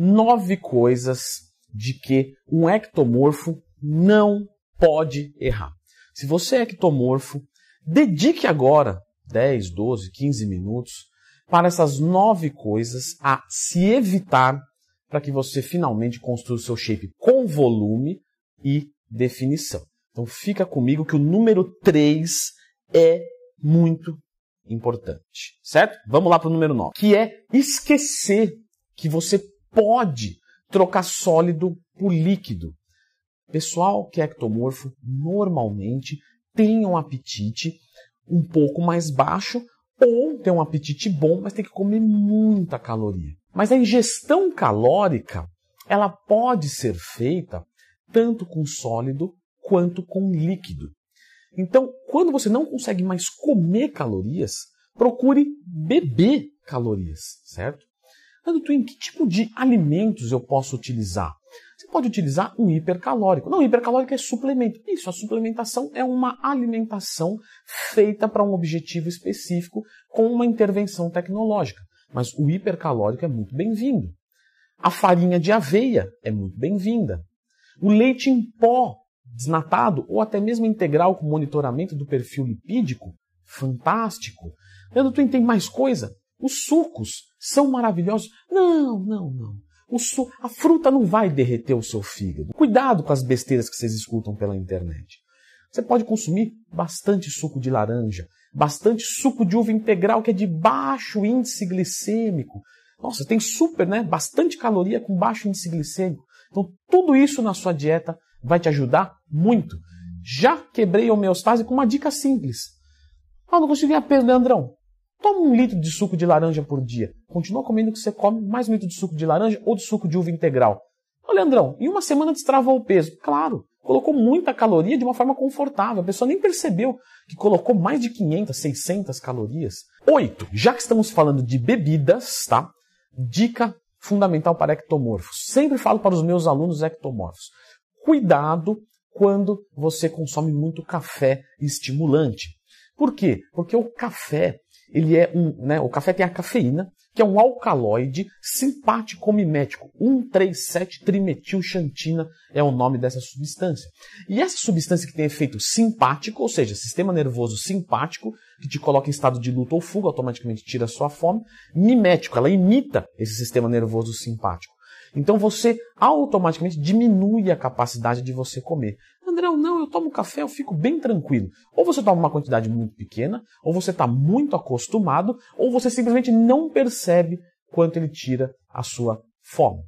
nove coisas de que um ectomorfo não pode errar. Se você é ectomorfo, dedique agora 10, 12, 15 minutos para essas nove coisas a se evitar para que você finalmente construa o seu shape com volume e definição. Então fica comigo que o número 3 é muito importante, certo? Vamos lá para o número 9, que é esquecer que você pode trocar sólido por líquido. Pessoal que é ectomorfo normalmente tem um apetite um pouco mais baixo ou tem um apetite bom, mas tem que comer muita caloria. Mas a ingestão calórica, ela pode ser feita tanto com sólido quanto com líquido. Então, quando você não consegue mais comer calorias, procure beber calorias, certo? Nando Twin, que tipo de alimentos eu posso utilizar? Você pode utilizar um hipercalórico. Não, hipercalórico é suplemento. Isso, a suplementação é uma alimentação feita para um objetivo específico com uma intervenção tecnológica. Mas o hipercalórico é muito bem-vindo. A farinha de aveia é muito bem-vinda. O leite em pó desnatado ou até mesmo integral com monitoramento do perfil lipídico, fantástico. Leandro, tu tem mais coisa? Os sucos são maravilhosos? Não, não, não. Su... A fruta não vai derreter o seu fígado. Cuidado com as besteiras que vocês escutam pela internet. Você pode consumir bastante suco de laranja, bastante suco de uva integral que é de baixo índice glicêmico. Nossa, tem super, né? Bastante caloria com baixo índice glicêmico. Então, tudo isso na sua dieta vai te ajudar muito. Já quebrei a homeostase com uma dica simples. Ah, não consigo ganhar peso, Leandrão. Toma um litro de suco de laranja por dia. Continua comendo o que você come, mais um litro de suco de laranja ou de suco de uva integral. Ô, Leandrão, em uma semana destravou o peso. Claro, colocou muita caloria de uma forma confortável. A pessoa nem percebeu que colocou mais de 500, 600 calorias. Oito, já que estamos falando de bebidas, tá? Dica fundamental para ectomorfos. Sempre falo para os meus alunos ectomorfos. Cuidado quando você consome muito café estimulante. Por quê? Porque o café, ele é um, né, o café tem a cafeína, que é um alcaloide simpático mimético. 137-trimetilxantina é o nome dessa substância. E essa substância que tem efeito simpático, ou seja, sistema nervoso simpático, que te coloca em estado de luta ou fuga, automaticamente tira a sua fome, mimético, ela imita esse sistema nervoso simpático. Então você automaticamente diminui a capacidade de você comer. André, não, eu tomo café, eu fico bem tranquilo. Ou você toma uma quantidade muito pequena, ou você está muito acostumado, ou você simplesmente não percebe quanto ele tira a sua fome.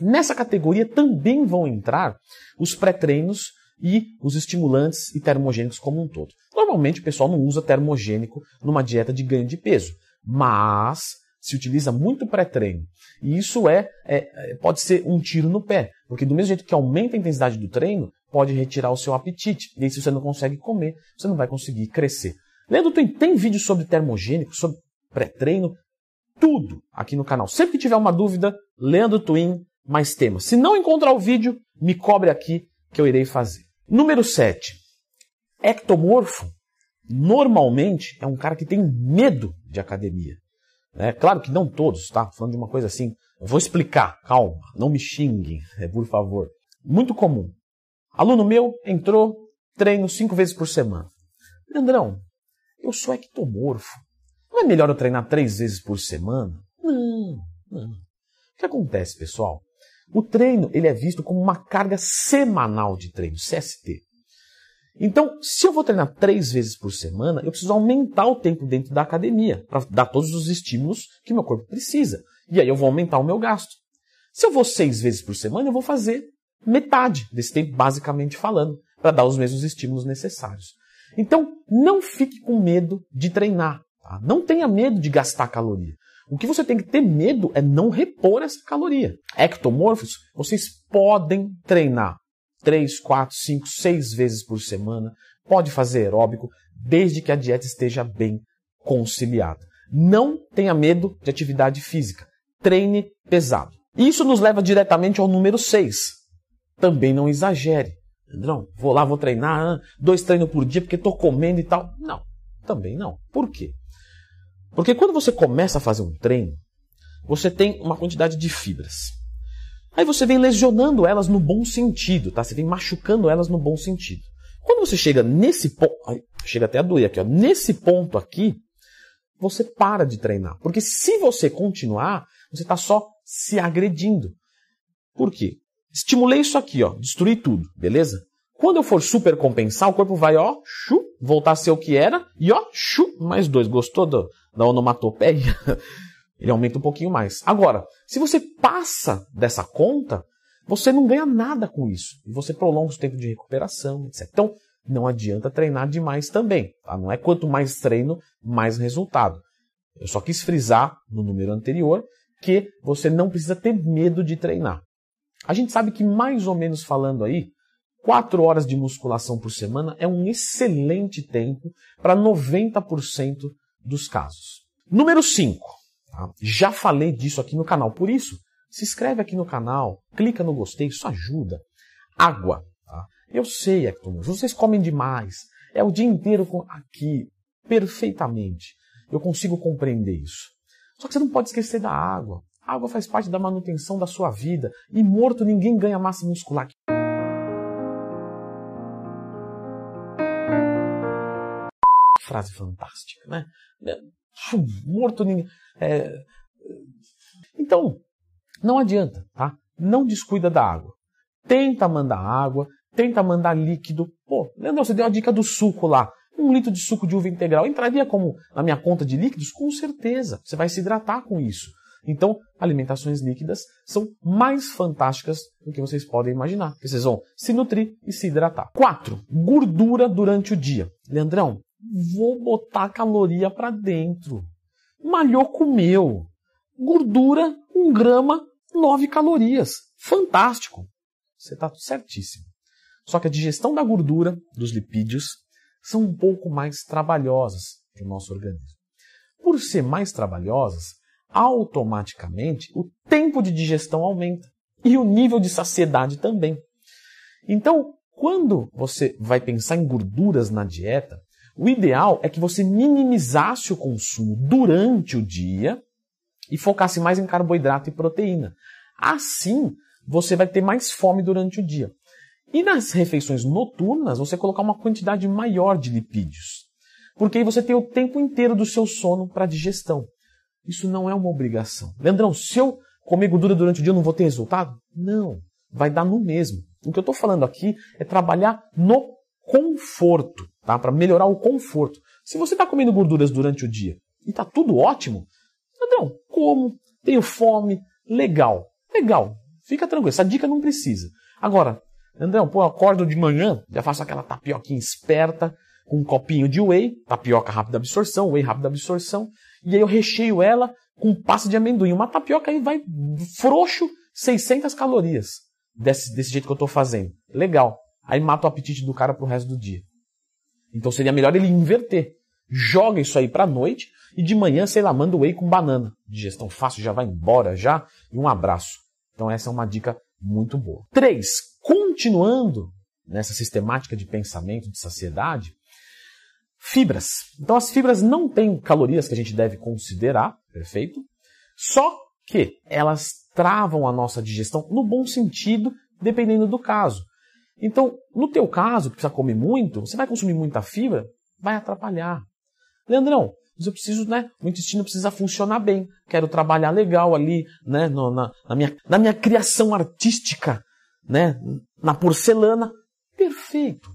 Nessa categoria também vão entrar os pré-treinos e os estimulantes e termogênicos como um todo. Normalmente o pessoal não usa termogênico numa dieta de ganho de peso, mas se utiliza muito pré-treino. E isso é, é, pode ser um tiro no pé, porque do mesmo jeito que aumenta a intensidade do treino, pode retirar o seu apetite. E aí, se você não consegue comer, você não vai conseguir crescer. Leandro tem, tem vídeo sobre termogênico, sobre pré-treino, tudo aqui no canal. Sempre que tiver uma dúvida, Leandro Twin, mais temas. Se não encontrar o vídeo, me cobre aqui que eu irei fazer. Número 7. Ectomorfo, normalmente, é um cara que tem medo de academia. É claro que não todos, tá? Falando de uma coisa assim. Eu vou explicar, calma, não me xinguem, por favor. Muito comum. Aluno meu entrou, treino cinco vezes por semana. Leandrão, eu sou ectomorfo. Não é melhor eu treinar três vezes por semana? Não, não. O que acontece, pessoal? O treino ele é visto como uma carga semanal de treino, CST. Então, se eu vou treinar três vezes por semana, eu preciso aumentar o tempo dentro da academia para dar todos os estímulos que meu corpo precisa. E aí eu vou aumentar o meu gasto. Se eu vou seis vezes por semana, eu vou fazer metade desse tempo, basicamente falando, para dar os mesmos estímulos necessários. Então, não fique com medo de treinar. Tá? Não tenha medo de gastar caloria. O que você tem que ter medo é não repor essa caloria. Ectomorfos, vocês podem treinar 3, 4, 5, 6 vezes por semana. Pode fazer aeróbico, desde que a dieta esteja bem conciliada. Não tenha medo de atividade física. Treine pesado. Isso nos leva diretamente ao número 6. Também não exagere. Andrão, vou lá, vou treinar, dois treinos por dia porque estou comendo e tal. Não, também não. Por quê? Porque quando você começa a fazer um treino, você tem uma quantidade de fibras. Aí você vem lesionando elas no bom sentido, tá? Você vem machucando elas no bom sentido. Quando você chega nesse ponto, chega até a doer aqui, ó, nesse ponto aqui, você para de treinar. Porque se você continuar, você está só se agredindo. Por quê? Estimulei isso aqui, ó, destruí tudo, beleza? Quando eu for super compensar, o corpo vai, ó, chu, voltar a ser o que era, e ó, chu, mais dois. Gostou do, da onomatopeia? Ele aumenta um pouquinho mais. Agora, se você passa dessa conta, você não ganha nada com isso. E você prolonga o tempo de recuperação, etc. Então, não adianta treinar demais também. Tá? Não é quanto mais treino, mais resultado. Eu só quis frisar no número anterior que você não precisa ter medo de treinar. A gente sabe que, mais ou menos falando aí, 4 horas de musculação por semana é um excelente tempo para 90% dos casos. Número 5. Tá? Já falei disso aqui no canal, por isso, se inscreve aqui no canal, clica no gostei, isso ajuda. Água. Tá? Eu sei, Hector, vocês comem demais. É o dia inteiro aqui, perfeitamente. Eu consigo compreender isso. Só que você não pode esquecer da água. A água faz parte da manutenção da sua vida. E morto ninguém ganha massa muscular. Frase fantástica, né? Morto ninguém. É... Então, não adianta, tá? Não descuida da água. Tenta mandar água, tenta mandar líquido. Pô, Leandro, você deu a dica do suco lá. Um litro de suco de uva integral entraria como na minha conta de líquidos? Com certeza. Você vai se hidratar com isso. Então, alimentações líquidas são mais fantásticas do que vocês podem imaginar. Porque vocês vão se nutrir e se hidratar. 4. Gordura durante o dia. Leandrão, vou botar caloria para dentro. Malhou, comeu. Gordura, 1 grama, 9 calorias. Fantástico. Você está certíssimo. Só que a digestão da gordura, dos lipídios, são um pouco mais trabalhosas para o nosso organismo. Por ser mais trabalhosas, automaticamente o tempo de digestão aumenta e o nível de saciedade também. Então, quando você vai pensar em gorduras na dieta, o ideal é que você minimizasse o consumo durante o dia e focasse mais em carboidrato e proteína. Assim, você vai ter mais fome durante o dia. E nas refeições noturnas, você colocar uma quantidade maior de lipídios. Porque aí você tem o tempo inteiro do seu sono para digestão. Isso não é uma obrigação. Leandrão, se eu comer gordura durante o dia, eu não vou ter resultado? Não. Vai dar no mesmo. O que eu estou falando aqui é trabalhar no conforto, tá? Para melhorar o conforto. Se você está comendo gorduras durante o dia e está tudo ótimo, Leandrão, como? Tenho fome? Legal. Legal. Fica tranquilo. Essa dica não precisa. Agora, Andrão, pô, eu acordo de manhã, já faço aquela tapioquinha esperta, com um copinho de whey, tapioca rápida absorção, whey rápida absorção, e aí eu recheio ela com pasta de amendoim. Uma tapioca aí vai frouxo 600 calorias desse, desse jeito que eu estou fazendo. Legal. Aí mata o apetite do cara pro resto do dia. Então seria melhor ele inverter. Joga isso aí pra noite e de manhã, sei lá, manda whey com banana. Digestão fácil, já vai embora já. E um abraço. Então essa é uma dica muito boa. 3. Continuando nessa sistemática de pensamento de saciedade, fibras. Então as fibras não têm calorias que a gente deve considerar, perfeito? Só que elas travam a nossa digestão no bom sentido, dependendo do caso. Então, no teu caso, que precisa comer muito, você vai consumir muita fibra, vai atrapalhar. Leandrão, mas eu preciso, né? O intestino precisa funcionar bem. Quero trabalhar legal ali, né? No, na, na, minha, na minha criação artística, né? Na porcelana. Perfeito.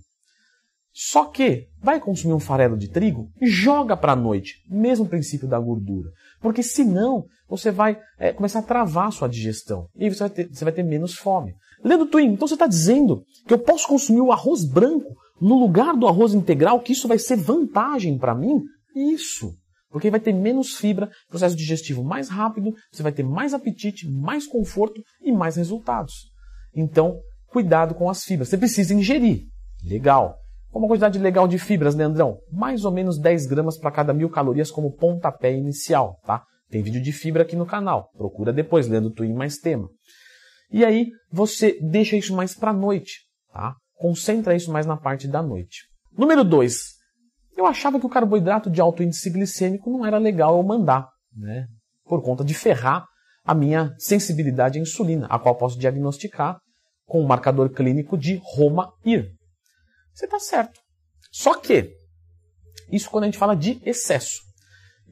Só que vai consumir um farelo de trigo, joga para a noite, mesmo princípio da gordura, porque senão você vai é, começar a travar a sua digestão e você vai ter, você vai ter menos fome. Leandro Twin, então você está dizendo que eu posso consumir o arroz branco no lugar do arroz integral, que isso vai ser vantagem para mim? Isso. Porque vai ter menos fibra, processo digestivo mais rápido, você vai ter mais apetite, mais conforto e mais resultados. Então, cuidado com as fibras. Você precisa ingerir. Legal. Uma quantidade legal de fibras, Leandrão? Mais ou menos 10 gramas para cada mil calorias como pontapé inicial, tá? Tem vídeo de fibra aqui no canal. Procura depois, Leandro Twin mais tema. E aí, você deixa isso mais para a noite, tá? Concentra isso mais na parte da noite. Número 2. Eu achava que o carboidrato de alto índice glicêmico não era legal eu mandar, né? Por conta de ferrar a minha sensibilidade à insulina, a qual posso diagnosticar com o marcador clínico de Roma-IR. Você está certo. Só que, isso quando a gente fala de excesso.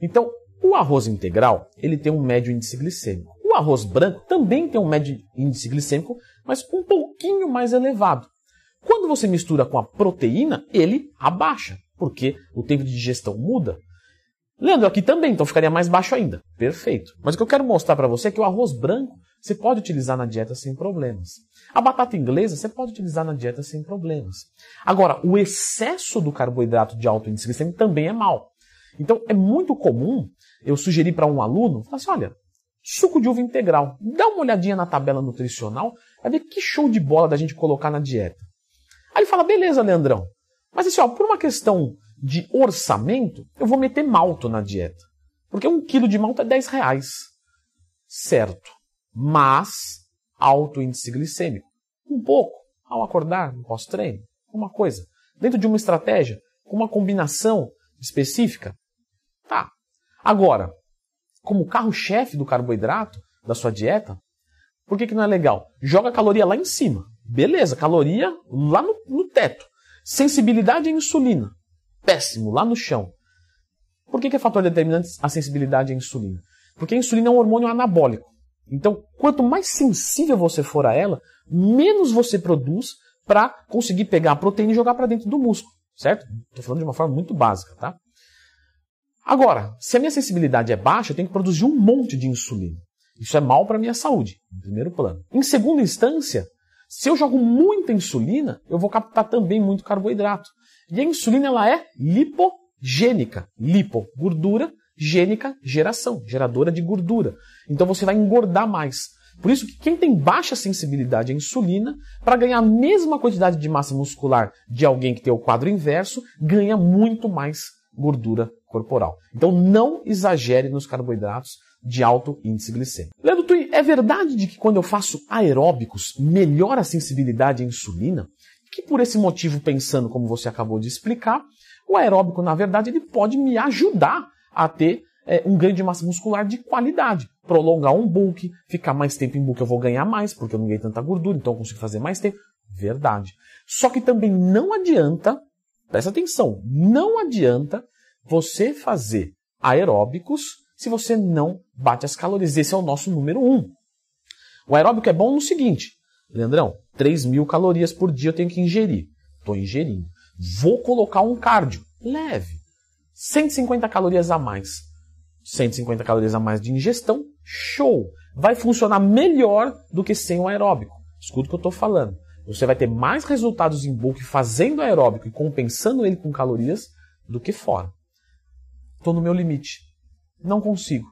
Então, o arroz integral, ele tem um médio índice glicêmico. O arroz branco também tem um médio índice glicêmico, mas um pouquinho mais elevado. Quando você mistura com a proteína, ele abaixa, porque o tempo de digestão muda. Leandro, aqui também, então ficaria mais baixo ainda. Perfeito. Mas o que eu quero mostrar para você é que o arroz branco você pode utilizar na dieta sem problemas. A batata inglesa você pode utilizar na dieta sem problemas. Agora, o excesso do carboidrato de alto índice glicêmico também é mal. Então, é muito comum eu sugerir para um aluno, falar assim, olha, suco de uva integral, dá uma olhadinha na tabela nutricional, vai ver que show de bola da gente colocar na dieta. Aí ele fala, beleza, Leandrão, mas assim, ó, por uma questão de orçamento, eu vou meter malto na dieta. Porque um quilo de malto é 10 reais. Certo. Mas alto índice glicêmico. Um pouco. Ao acordar, no pós-treino. Uma coisa. Dentro de uma estratégia, com uma combinação específica. Tá. Agora, como carro-chefe do carboidrato da sua dieta, por que, que não é legal? Joga caloria lá em cima. Beleza, caloria lá no, no teto. Sensibilidade à insulina péssimo, lá no chão. Por que, que é fator determinante a sensibilidade à insulina? Porque a insulina é um hormônio anabólico. Então, quanto mais sensível você for a ela, menos você produz para conseguir pegar a proteína e jogar para dentro do músculo, certo? Estou falando de uma forma muito básica, tá? Agora, se a minha sensibilidade é baixa, eu tenho que produzir um monte de insulina. Isso é mal para a minha saúde, em primeiro plano. Em segunda instância, se eu jogo muita insulina, eu vou captar também muito carboidrato. E a insulina ela é lipogênica. Lipo, gordura, gênica, geração, geradora de gordura. Então você vai engordar mais. Por isso que quem tem baixa sensibilidade à insulina, para ganhar a mesma quantidade de massa muscular de alguém que tem o quadro inverso, ganha muito mais gordura corporal. Então não exagere nos carboidratos de alto índice glicêmico. Leandro Tui, é verdade de que quando eu faço aeróbicos melhora a sensibilidade à insulina? que por esse motivo, pensando como você acabou de explicar, o aeróbico, na verdade, ele pode me ajudar a ter é, um ganho de massa muscular de qualidade. Prolongar um bulk, ficar mais tempo em bulk eu vou ganhar mais, porque eu não ganhei tanta gordura, então eu consigo fazer mais tempo. Verdade. Só que também não adianta, presta atenção, não adianta você fazer aeróbicos se você não bate as calorias. Esse é o nosso número um. O aeróbico é bom no seguinte, Leandrão, 3 mil calorias por dia eu tenho que ingerir. Estou ingerindo. Vou colocar um cardio. Leve. 150 calorias a mais. 150 calorias a mais de ingestão. Show. Vai funcionar melhor do que sem o aeróbico. Escuta o que eu estou falando. Você vai ter mais resultados em bulk fazendo aeróbico e compensando ele com calorias do que fora. Estou no meu limite. Não consigo.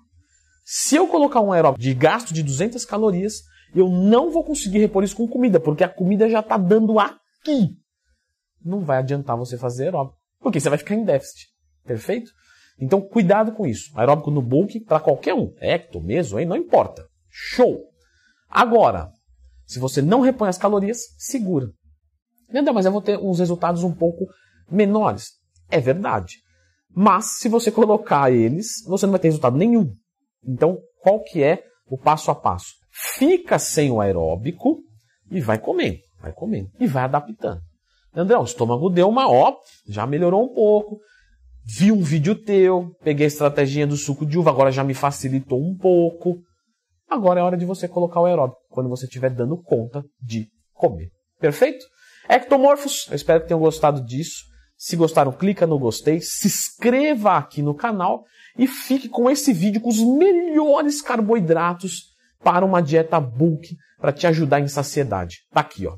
Se eu colocar um aeróbico de gasto de 200 calorias, eu não vou conseguir repor isso com comida, porque a comida já está dando aqui. Não vai adiantar você fazer aeróbico, porque você vai ficar em déficit. Perfeito? Então, cuidado com isso. Aeróbico no bulk para qualquer um. Ecto, meso, aí não importa. Show! Agora, se você não repõe as calorias, segura. Entendeu? Mas eu vou ter uns resultados um pouco menores. É verdade. Mas, se você colocar eles, você não vai ter resultado nenhum. Então, qual que é o passo a passo? fica sem o aeróbico e vai comendo, vai comendo e vai adaptando. André, o estômago deu uma ó, já melhorou um pouco. Vi um vídeo teu, peguei a estratégia do suco de uva, agora já me facilitou um pouco. Agora é hora de você colocar o aeróbico, quando você estiver dando conta de comer. Perfeito? Ectomorfos, eu espero que tenham gostado disso. Se gostaram, clica no gostei, se inscreva aqui no canal e fique com esse vídeo com os melhores carboidratos para uma dieta bulk para te ajudar em saciedade. Tá aqui, ó.